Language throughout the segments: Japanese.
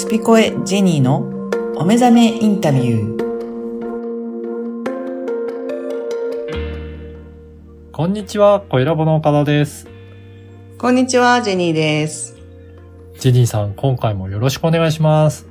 スピコエジェニーのお目覚めインタビュー。こんにちは、小ラボの岡田です。こんにちは、ジェニーです。ジェニーさん、今回もよろしくお願いします。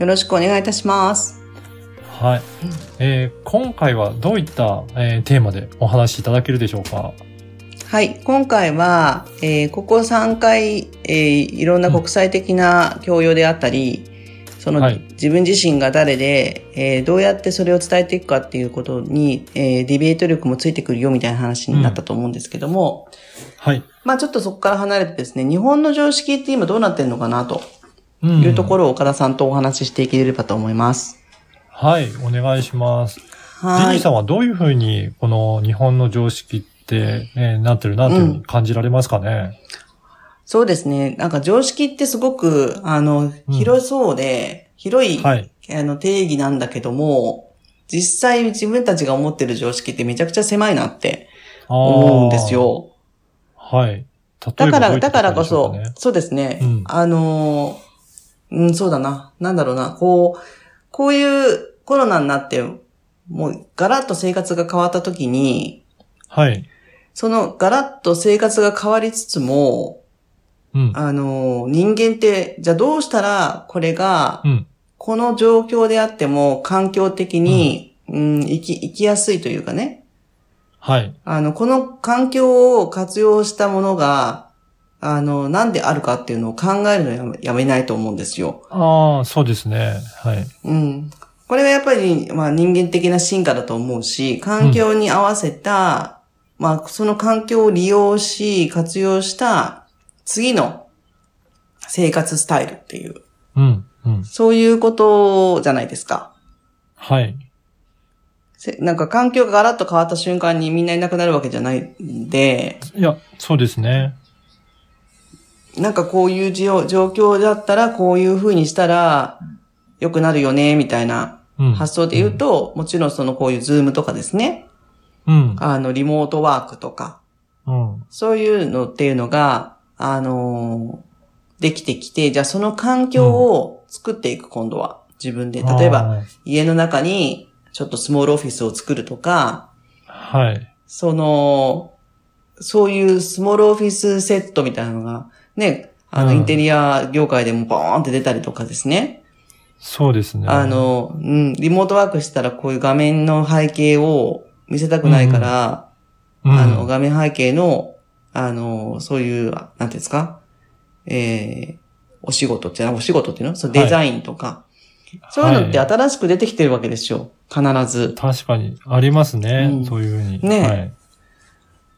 よろしくお願いいたします。はい。えー今回はどういった、えーテーマでお話しいただけるでしょうか？はい、今回は、えーここ3回、えーいろんな国際的な教養であったり、その、はい自分自身が誰で、えーどうやってそれを伝えていくかっていうことに、えーディベート力もついてくるよみたいな話になったと思うんですけども、はい。まあちょっとそこから離れてですね、日本の常識って今どうなってるのかなとうんいうところを岡田さんとお話ししていければと思います。はい、お願いします。ジェはいニーさ。んはどういうふうに、この日本の常識って、えーなってるなというふうに感じられますかね、そうですね。なんか常識ってすごく、あの、広そうで、広い、はい。あの、定義なんだけども、実際自分たちが思ってる常識ってめちゃくちゃ狭いなって思うんです。よ。はい。だから、だからこそ、そうですね。うんあのー、うん、そうだな。なんだろうな。こう、こういうコロナになって、もうガラッと生活が変わった時に、はい。そのガラッと生活が変わりつつも、うん。あのー、人間って、じゃあどうしたらこれがう、ん。この状況であっても環境的に、うん、生き、生きやすいというかね。はい。あの、この環境を活用したものが、あの、なんであるかっていうのを考えるのをやめやめないと思うんですよ。ああ、そうですね。はい。うん。これがやっぱり、まあ人間的な進化だと思うし、環境に合わせた、まあその環境を利用し、活用した次の生活スタイルっていう、うん。うん。そういうことじゃないですか。はい。せなんか環境がガラッと変わった瞬間にみんないなくなるわけじゃないんで、いや、そうですね。なんかこういう状状況だったらこういう風にしたら良くなるよね、みたいなうん。発想で言うと、もちろんそのこういうズームとかですね、うん。あのリモートワークとか、うん。そういうのっていうのが、あのーできてきて、じゃあその環境を作っていく、今度は。自分で。例えば、あ家の中にちょっと small office を作るとか、ー。はい。その、そういう small office set みたいなのが、ね、あの、うんインテリア業界でもボーンって出たりとかですね。そうですね。あ、の、うん、リモートワークしたらこういう画面の背景を見せたくないから、うん、あの、画面背景の、あの、そういう、なんていうんですか、えー、お仕事って、お仕事っていうの？そうデザインとか、そういうのってはい新しく出てきてるわけですよ。必ず。確かに、ありますね。うんそういうふうに。ねはい。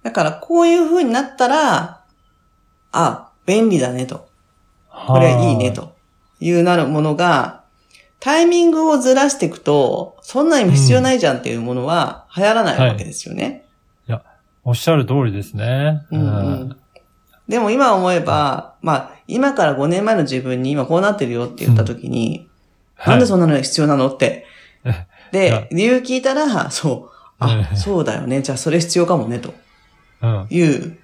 だから、こういう風になったら、あ、便利だねと。これいいね。というなるものが、タイミングをずらしていくと、そんなに必要ないじゃんっていうものは流行らないわけですよね。おっしゃる通りですね。うんうんでも今思えば、まあ、今から5年前の自分に今こうなってるよって言った時に、なんでそんなの必要なのって。いやで、理由聞いたら、そう、あ、うんそうだよね。じゃあそれ必要かもね、とうん。いう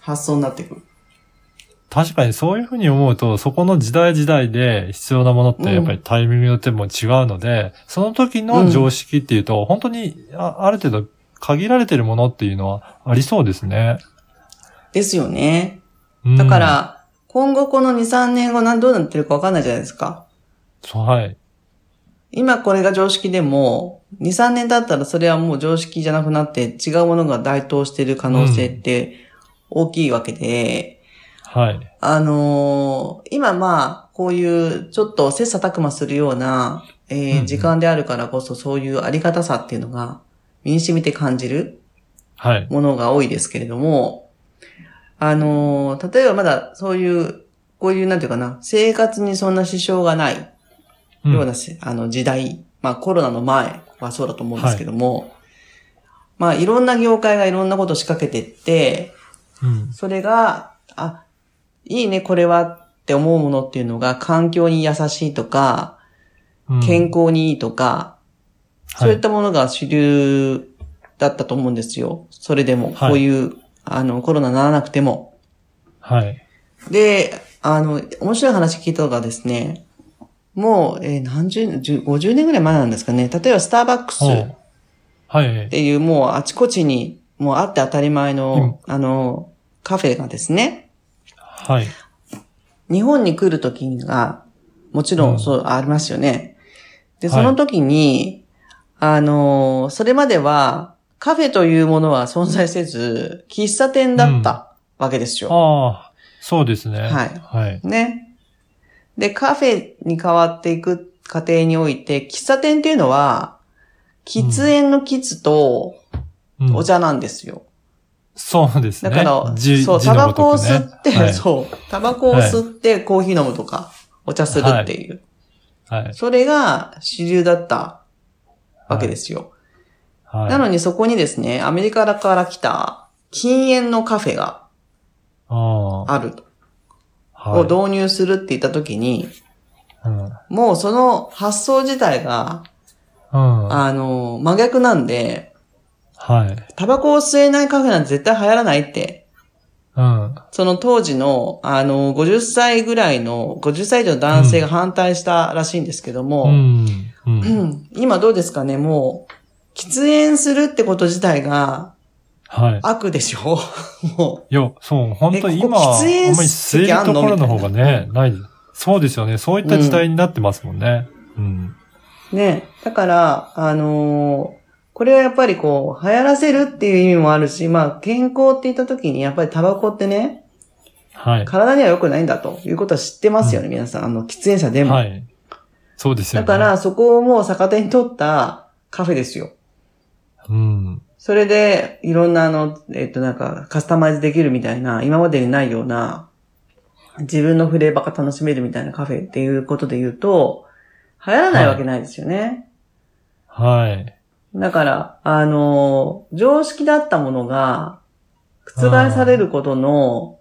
発想になってくる。確かにそういうふうに思うと、そこの時代時代で必要なものってやっぱりタイミングによっても違うので、その時の常識っていうと、本当にあある程度限られてるものっていうのはありそうですね。ですよね。うんだか、ら、今後この2、3年後何どうなってるかわかんないじゃないですか。そう、はい。今これが常識でも、2、3年経ったらそれはもう常識じゃなくなって違うものが該当している可能性って大きいわけで、はい。あのー今まあ、こういうちょっと切磋琢磨するような、えーうんうん時間であるからこそそういうありがたさっていうのが身に染みて感じるはい。ものが多いですけれども、あのー例えばまだそういう、こういうなんていうかな、生活にそんな支障がないうんようなせ、あの時代、まあコロナの前はそうだと思うんですけども、まあいろんな業界がいろんなことを仕掛けてって、うん。それが、あ、いいね、これはって思うものっていうのが環境に優しいとか、うん健康にいいとか、そういったものが主流だったと思うんですよ。それでも、はいこういう、あの、コロナにならなくても。はい。で、あの、面白い話聞いたのがですね、もう、えー何十年、10 50年ぐらい前なんですかね。例えばスターバックスはい。ていうもうあちこちにもうあって当たり前の、あの、カフェがですね、はい。日本に来るときが、もちろうんんそうありますよね。で、はいその時に、あの、それまではカフェというものは存在せず、喫茶店だったわけですよ。ああ、そうですね。はいはい。ね。で、カフェに変わっていく過程において、喫茶店っていうのは、喫煙の喫とうんお茶なんですよ。そうですね。だから、じそう、タバコを吸って、はいそう、タバコを吸ってコーヒー飲むとか、お茶するっていう。はい。それが主流だったわけですよ。はい。なのにそこにですね、アメリカから来た禁煙のカフェがああると、あ、はい。を導入するって言った時に、うん。もうその発想自体が、うん。あの、真逆なんで、はい。タバコを吸えないカフェなんて絶対流行らないって、うん。その当時の、あの、50歳ぐらいの、50歳以上の男性が反対したらしいんですけども、うん。う。うんん今どうですかね、もう、喫煙するってこと自体がはい。悪でしょ？もいや、そう、本当に今、えここ喫煙あんまり吸えるところの方がね、ない。そうですよね。そういった時代になってますもんね。うん。う。ね。だから、あのーこれはやっぱりこう、流行らせるっていう意味もあるし、まあ、健康って言った時に、やっぱりタバコってね、はい。体には良くないんだということは知ってますよね、皆さん。あの、喫煙者でも。はい。そうですよね。だから、そこをもう逆手に取ったカフェですよ。うん。それで、いろんなあの、えっとなんか、カスタマイズできるみたいな、今までにないような、自分のフレーバーが楽しめるみたいなカフェっていうことで言うと、流行らないわけないですよね。はい。だから、あの、常識だったものが、覆されることの、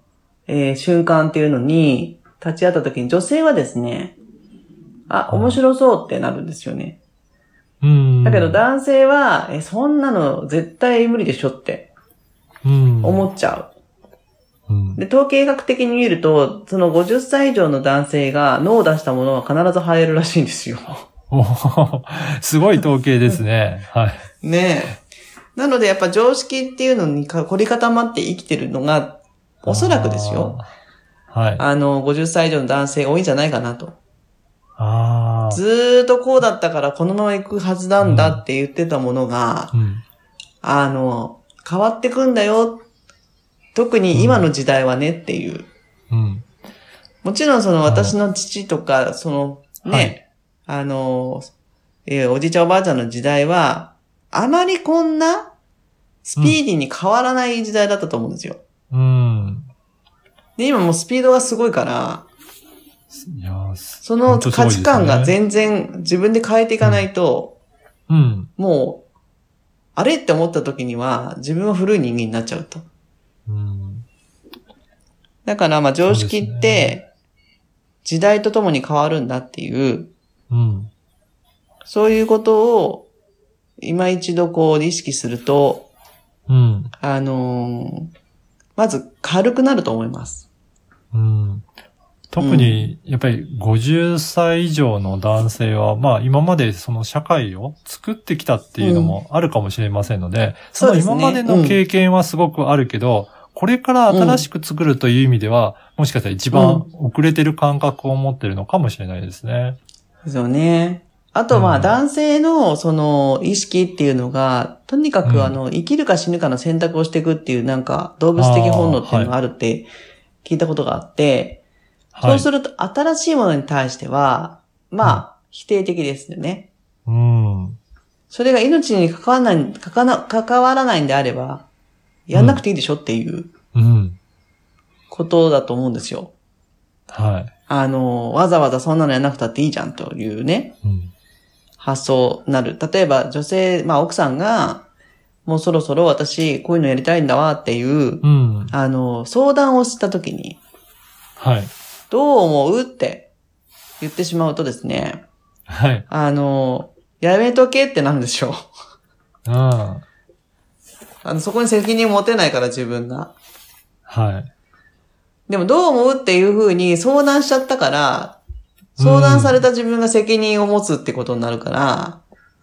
えー瞬間っていうのに、立ち会った時に女性はですね、あ、面白そうってなるんですよね。うん。だけど男性は、え、そんなの絶対無理でしょってうん。思っちゃう。うん。で、統計学的に見ると、その50歳以上の男性が脳を出したものは必ず生えるらしいんですよ。おーすごい統計ですね。はい。ねえ。なのでやっぱ常識っていうのにか凝り固まって生きてるのが、おそらくですよ。はい。あの、50歳以上の男性が多いんじゃないかなと。ああ。ずーっとこうだったからこのまま行くはずなんだって言ってたものが、うん。あの、変わってくんだよ。特に今の時代はねっていう。うん。もちろんその私の父とか、そのね、あの、えーおじいちゃんおばあちゃんの時代は、あまりこんなスピーディーに変わらない時代だったと思うんですよ。うん。で、今もうスピードがすごいから、その価値観が全然自分で変えていかないと、うん。もう、あれって思った時には自分は古い人間になっちゃうと。うん。だからまあ常識って時代とともに変わるんだっていう、うん。そういうことを今一度こう意識すると、うん。あのーまず軽くなると思います。うん。特に、やっぱり50歳以上の男性は、まあ今までその社会を作ってきたっていうのもあるかもしれませんので、そのそうですね今までの経験はすごくあるけど、これから新しく作るという意味では、もしかしたら一番遅れてる感覚を持ってるのかもしれないですね。ですよね。あとまあうん男性のその意識っていうのが、とにかうんくあの生きるか死ぬかの選択をしていくっていうなんか動物的本能っていうのがあるって聞いたことがあって、そうすると新しいものに対しては、まあ否定的ですよね。うん。それが命に関わらない、関わな関わらないんであれば、やんなくていいでしょっていううん。ことだと思うんですよ。はい。あの、わざわざそんなのやんなくたっていいじゃんというね、うん。発想になる。例えば女性、まあ奥さんが、もうそろそろ私こういうのやりたいんだわっていう、うん。あの、相談をしたときに、はい。どう思うって言ってしまうとですね、はい。あの、やめとけってなるんでしょう。ああの、そこに責任持てないから自分が。あ。はい。でもどう思うっていう風に相談しちゃったから、相談された自分が責任を持つってことになるから、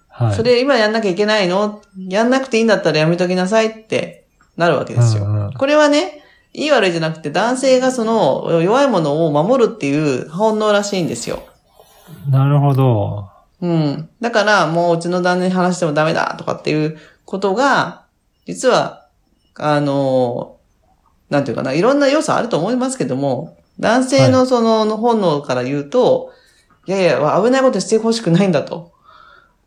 はい。それ今やんなきゃいけないの？やんなくていいんだったらやめときなさいってなるわけですよ。うんうんこれはね、いい悪いじゃなくて男性がその弱いものを守るっていう本能らしいんですよ。なるほど。うん。だからもううちの旦那に話してもダメだとかっていうことが、実は、あの、なんていうかな、いろんな要素あると思いますけども、男性のその、の本能から言うと、いやいや、危ないことしてほしくないんだと。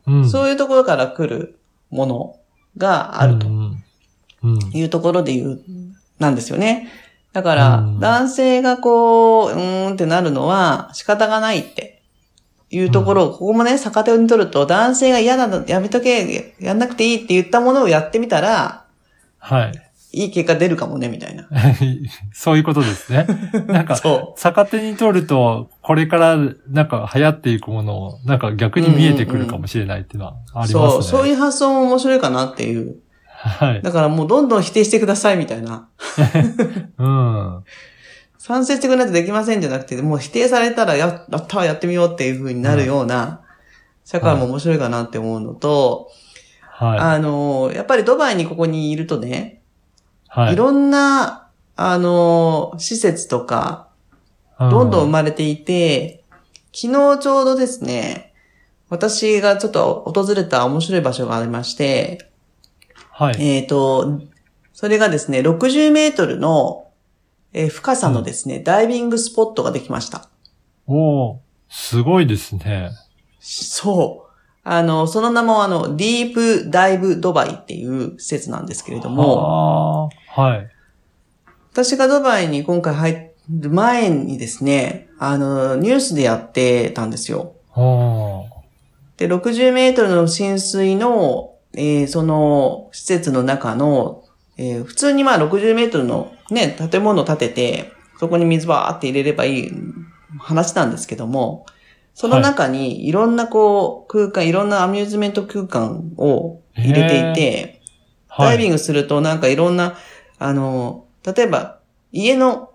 うん。そういうところから来るものがあると。いうところで言う、なんですよね。だから、うん男性がこう、うーんってなるのは仕方がないっていうところを、ここもね、逆手に取ると、男性が嫌なの、やめとけ、やんなくていいって言ったものをやってみたら、はい。いい結果出るかもね、みたいな。そういうことですね。なんか、そ逆手に取ると、これからなんか流行っていくものを、なんか逆に見えてくるかもしれないっていうのはありますね。そう、そういう発想も面白いかなっていう。はい。だからもうどんどん否定してください、みたいな。うん。賛成してくれないとできませんじゃなくて、もう否定されたらや、やったわ、やってみようっていう風になるような、社会も面白いかなって思うのと、はあの、やっぱりドバイにここにいるとね、い。はい。いろんな、あの、施設とか、どんどん生まれていて、昨日ちょうどですね、私がちょっと訪れた面白い場所がありまして、はい。えっ、と、それがですね、60メートルの、えー深さのですね、ダイビングスポットができました。おーすごいですね。そう。あの、その名もあの、ディープダイブドバイっていう施設なんですけれども、はい。私がドバイに今回入る前にですね、あの、ニュースでやってたんですよ。で、60メートルの浸水の、えーその施設の中の、えー普通にまあ60メートルのね、建物を建てて、そこに水バーって入れればいい話なんですけども、その中にいろんなこう空間、いろんなアミューズメント空間を入れていて、ダイビング。グするとなんかいろんな、あの、例えば家の、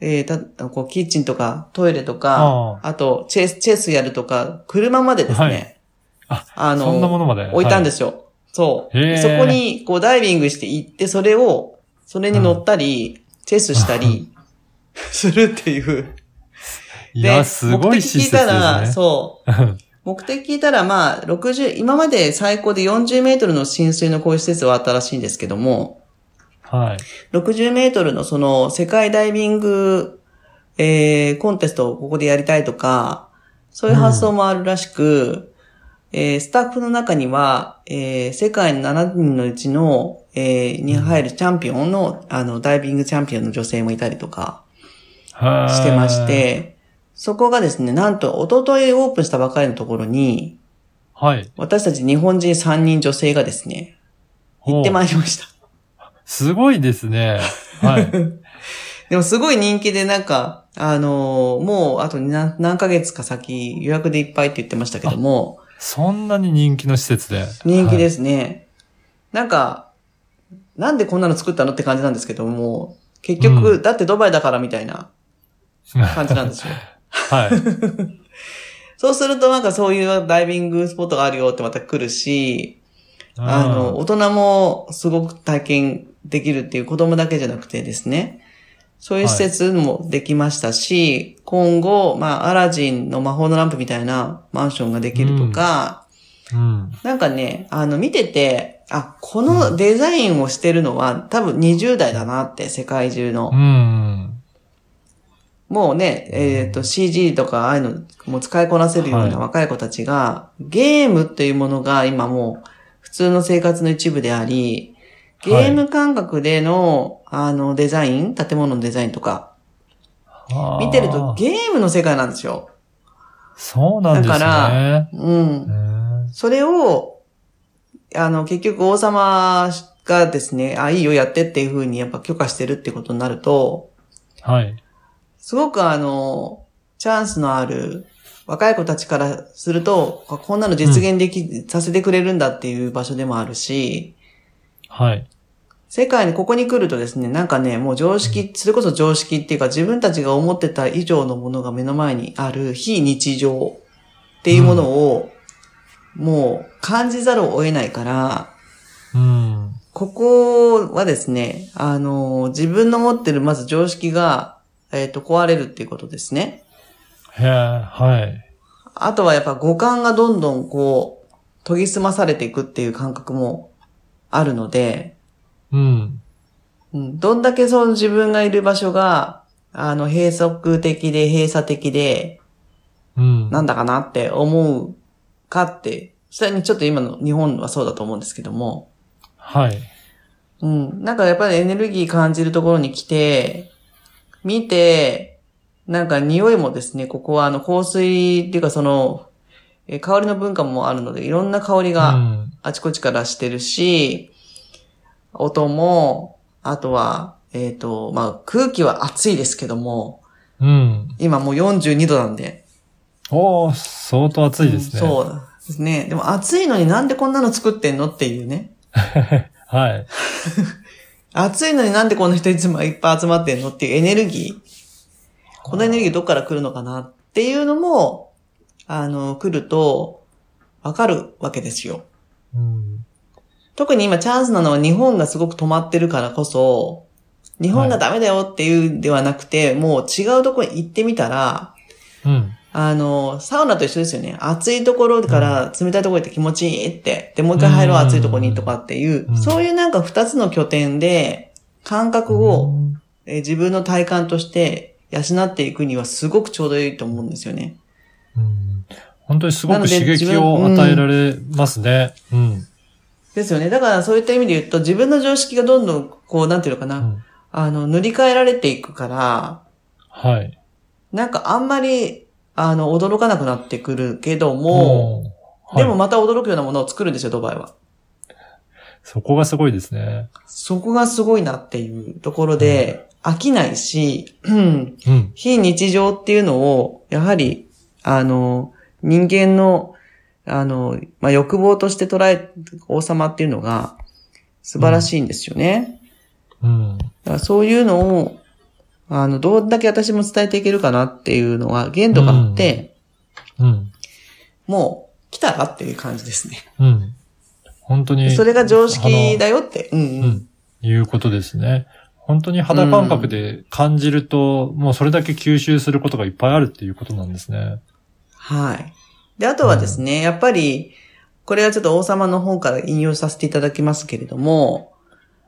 えーた、こうキッチンとかトイレとか、あとチェス、チェスやるとか、車までですね、はいああの、そんなものまで。置いたんです。すよ。そう。へーそこに、こう、ダイビングして行って、それを、それに乗ったり、チェスしたり、するっていう。いや、すごい施設です目的聞いたら、ね。そう。目的聞いたら、まあ、60、今まで最高で40メートルの浸水のこういう施設はあったらしいんですけども、はい。60メートルのその世界ダイビング、えー、コンテストをここでやりたいとか、そういう発想もあるらしく、えー、スタッフの中には、えー、世界の7人のうちの、えー、に入るチャンピオンの、あの、ダイビングチャンピオンの女性もいたりとかはい。してまし。て、そこがですね、なんと、一昨日オープンしたばかりのところに、はい。私たち日本人3人女性がですね、行ってまいりました。すごいですね。はい。でもすごい人気でなんか、あのーもうあと何何ヶ月か先予約でいっぱいって言ってましたけども、そんなに人気の施設で。。人気ですすね。なんか、なんでこんなの作ったのって感じなんですけども、結局、うだってドバイだからみたいな感じなんですよ。はい。そうするとなんかそういうダイビングスポットがあるよってまた来るし、あの、大人もすごく体験できるっていう子供だけじゃなくてですね、そういう施設もできましたし、今後、まあ、アラジンの魔法のランプみたいなマンションができるとか、うん。なんかね、あの、見てて、あ、このデザインをしてるのは多分20代だなって、世界中の。うん。もうね、えっ、と、CG とかああいうのもう使いこなせるようはいな若い子たちが、ゲームっていうものが今もう普通の生活の一部であり、ゲーム感覚での、あの、デザイン、建物のデザインとか、見てるとゲームの世界なんですよ。そうなんですね。だからうん。うんそれを、あの、結局王様がですね、あ、いいよやってっていう風にやっぱ許可してるってことになると、はい。すごくあの、チャンスのある若い子たちからすると、あこんなの実現でき、させてくれるんだっていう場所でもあるし、はい。世界にここに来るとですね、なんかね、もう常識、それこそ常識っていうか自分たちが思ってた以上のものが目の前にある非日常っていうものを、もう感じざるを得ないから、うん。ここはですね、あの、自分の持ってるまず常識が、えっ、と、壊れるっていうことですね。へえ、はい。あとはやっぱ五感がどんどんこう、研ぎ澄まされていくっていう感覚もあるので、うん。うん、どんだけその自分がいる場所が、あの、閉塞的で閉鎖的で、うん。なんだかなって思うかって、それにちょっと今の日本はそうだと思うんですけども、はい。うん。なんかやっぱりエネルギー感じるところに来て、見て、なんか匂いもですね、ここはあの香水っていうかその、え香りの文化もあるので、いろんな香りうがん。あちこちからしてるし、音も、あとは、えっ、と、まあ空気は暑いですけども、うん。今もう42度なんで。おー、相当暑いですね。うんそうですね。でも暑いのになんでこんなの作ってんのっていうね。はい。暑いのになんでこんな人いつもいっぱい集まってんのっていうエネルギー。このエネルギーどっから来るのかなっていうのも、あの、来ると、わかるわけですよ。うん。特に今チャンスなのは日本がすごく止まってるからこそ、日本がダメだよっていうんではなくて、もう違うところに行ってみたら、うん。あの、サウナと一緒ですよね。暑いところから冷たいところ行って気持ちいいって。で、もう一回入ろううん暑いところにとかっていう、うんそういうなんか二つの拠点で、感覚を、うんえー自分の体感として養っていくにはすごくちょうどいいと思うんですよね。うん本当にすごく刺激を与えられますね。うん。ですよね。だからそういった意味で言うと、自分の常識がどんどん、こう、なんていうのかな、うんあの、塗り替えられていくから、はい。なんかあんまり、あの、驚かなくなってくるけども、はい、でもまた驚くようなものを作るんですよ、ドバイは。そこがすごいですね。そこがすごいなっていうところで、飽きないし、うんうん。非日常っていうのを、やはり、あの、人間の、あの、まあ、欲望として捉え、王様っていうのが素晴らしいんですよね。うん。だからそういうのを、あの、どんだけ私も伝えていけるかなっていうのは限度があって、うん。もう来たらっていう感じですね。うん。本当に。それが常識だよって。うんううん。ん。いうことですね。本当に肌感覚で感じると、もうそれだけ吸収することがいっぱいあるっていうことなんですね。はい。で、あとはですね、やっぱり、これはちょっと王様の方から引用させていただきますけれども、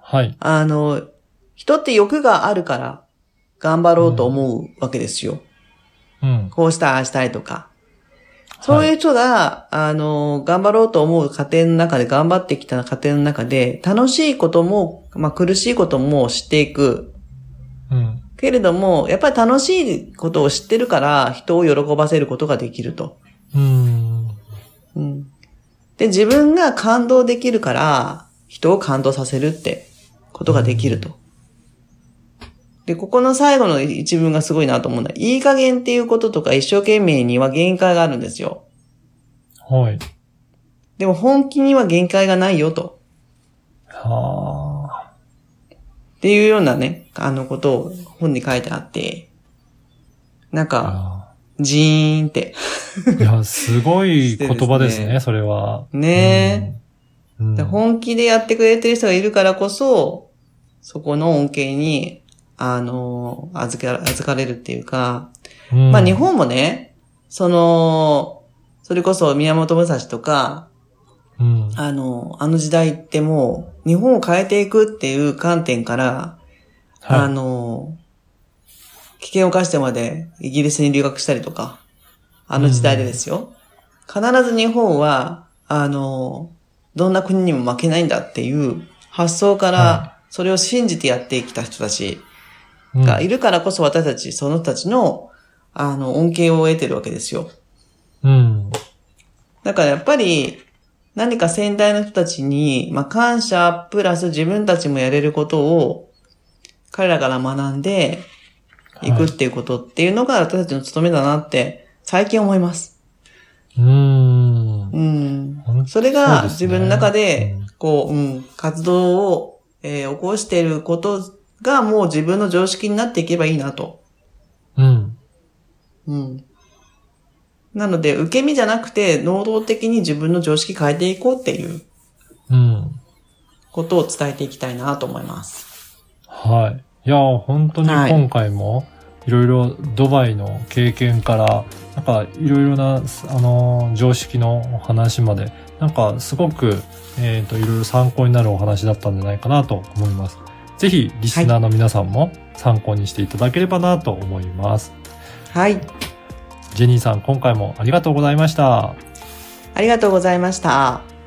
はい。あの、人って欲があるから頑張ろうと思うわけですよ。うん。こうしたい、ああしたいとか。そういう人が、あの、頑張ろうと思う過程の中で、頑張ってきた過程の中で、楽しいことも、まあ苦しいことも知っていく。うん。けれども、やっぱり楽しいことを知ってるから、人を喜ばせることができると。うん。うん。で、自分が感動できるから、人を感動させるってことができると。で、ここの最後の一文がすごいなと思うのは、いい加減っていうこととか一生懸命には限界があるんですよ。はい。でも本気には限界がないよと。はあ。っていうようなね、あのことを本に書いてあって、なんか、あジーンって。ーいや、すごい言葉ですね、すねそれは。ねうん。で本気でやってくれてる人がいるからこそ、そこの恩恵に、あの、預け、預かれるっていうか、うんまあ日本もね、その、それこそ宮本武蔵とか、うん。あの、あの時代ってもう、日本を変えていくっていう観点から、あはい。の、危険を冒してまでイギリスに留学したりとか、あの時代でですよ。必ず日本は、あの、どんな国にも負けないんだっていう発想かはら、それを信じてやってきた人たちがいるからこそ私たち、その人たちの、あの、恩恵を得てるわけですよ。うん。だからやっぱり、何か先代の人たちに、まあ、感謝プラス自分たちもやれることを、彼らから学んでいくっていうことっていうのが私たちの務めだなって、最近思います。うん。うん。本当それが自分の中でうん、こう、うん、活動をえー起こしていることがもう自分の常識になっていけばいいなと。うん。うん。なので、受け身じゃなくて、能動的に自分の常識変えていこうっていううん。ことを伝えていきたいなと思います。はい。いや、本当にはい今回も、いろいろドバイの経験から、なんかいろいろな、あの、常識の話まで、なんかすごく、えっ、と、いろいろ参考になるお話だったんじゃないかなと思います。ぜひ、リスナーの皆さんも参考にしていただければなと思います。はい。ジェニーさん、今回もありがとうございました。ありがとうございました。